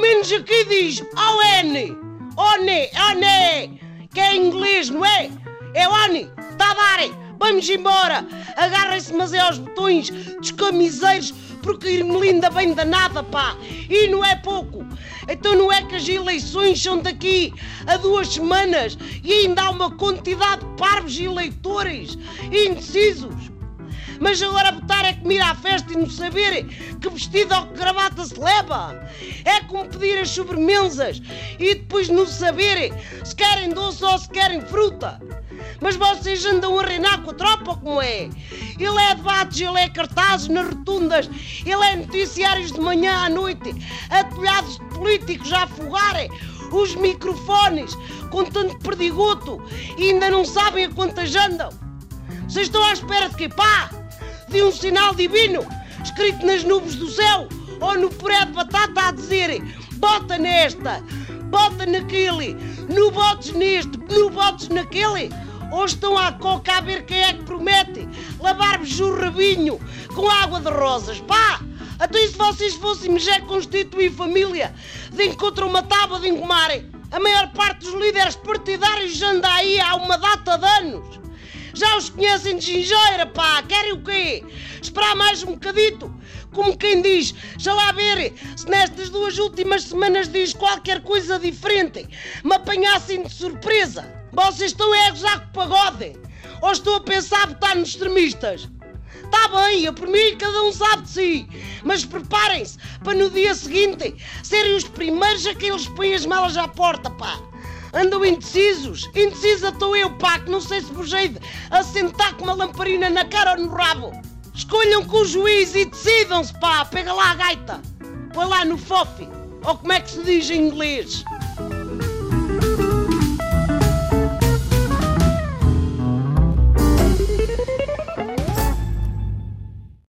menos aqui diz ON, ONE, ONE, que é inglês, não é? É ONE, tá a dar, vamos embora. Agarrem-se, mas é aos botões dos camiseiros, porque Irmelinda vem danada, pá, e não é pouco. Então não é que as eleições são daqui a duas semanas e ainda há uma quantidade de parvos eleitores indecisos. Mas agora botar é comer à festa e não saber que vestido ou que gravata se leva. É como pedir as sobremesas e depois não saber se querem doce ou se querem fruta. Mas vocês andam a reinar com a tropa, como é? Ele é debates, ele é cartazes nas rotundas, ele é noticiários de manhã à noite, atulhados de políticos a afogarem os microfones com tanto perdigoto e ainda não sabem a quantas andam. Vocês estão à espera de quê? Pá! De um sinal divino escrito nas nuvens do céu ou no puré de batata a dizer bota nesta, bota naquele, no botes neste, no botes naquele? Ou estão à coca a ver quem é que promete lavar-vos o rabinho com água de rosas? Pá! Até se vocês fossem já constituir família de encontrar uma tábua de engomarem, a maior parte dos líderes partidários anda aí há uma data de anos. Já os conhecem de gingeira, pá, querem o quê? Esperar mais um bocadito? Como quem diz, já lá ver se nestas duas últimas semanas diz qualquer coisa diferente, me apanhassem de surpresa. Vocês estão a gozar com o pagode? Ou estou a pensar botar nos extremistas? Está bem, eu por mim cada um sabe de si. Mas preparem-se para no dia seguinte serem os primeiros a quem eles põem as malas à porta, pá. Andam indecisos. Indecisa estou eu, pá, que não sei se vos hei de assentar com uma lamparina na cara ou no rabo. Escolham com o juiz e decidam-se, pá. Pega lá a gaita. Põe lá no fofi. Ou como é que se diz em inglês?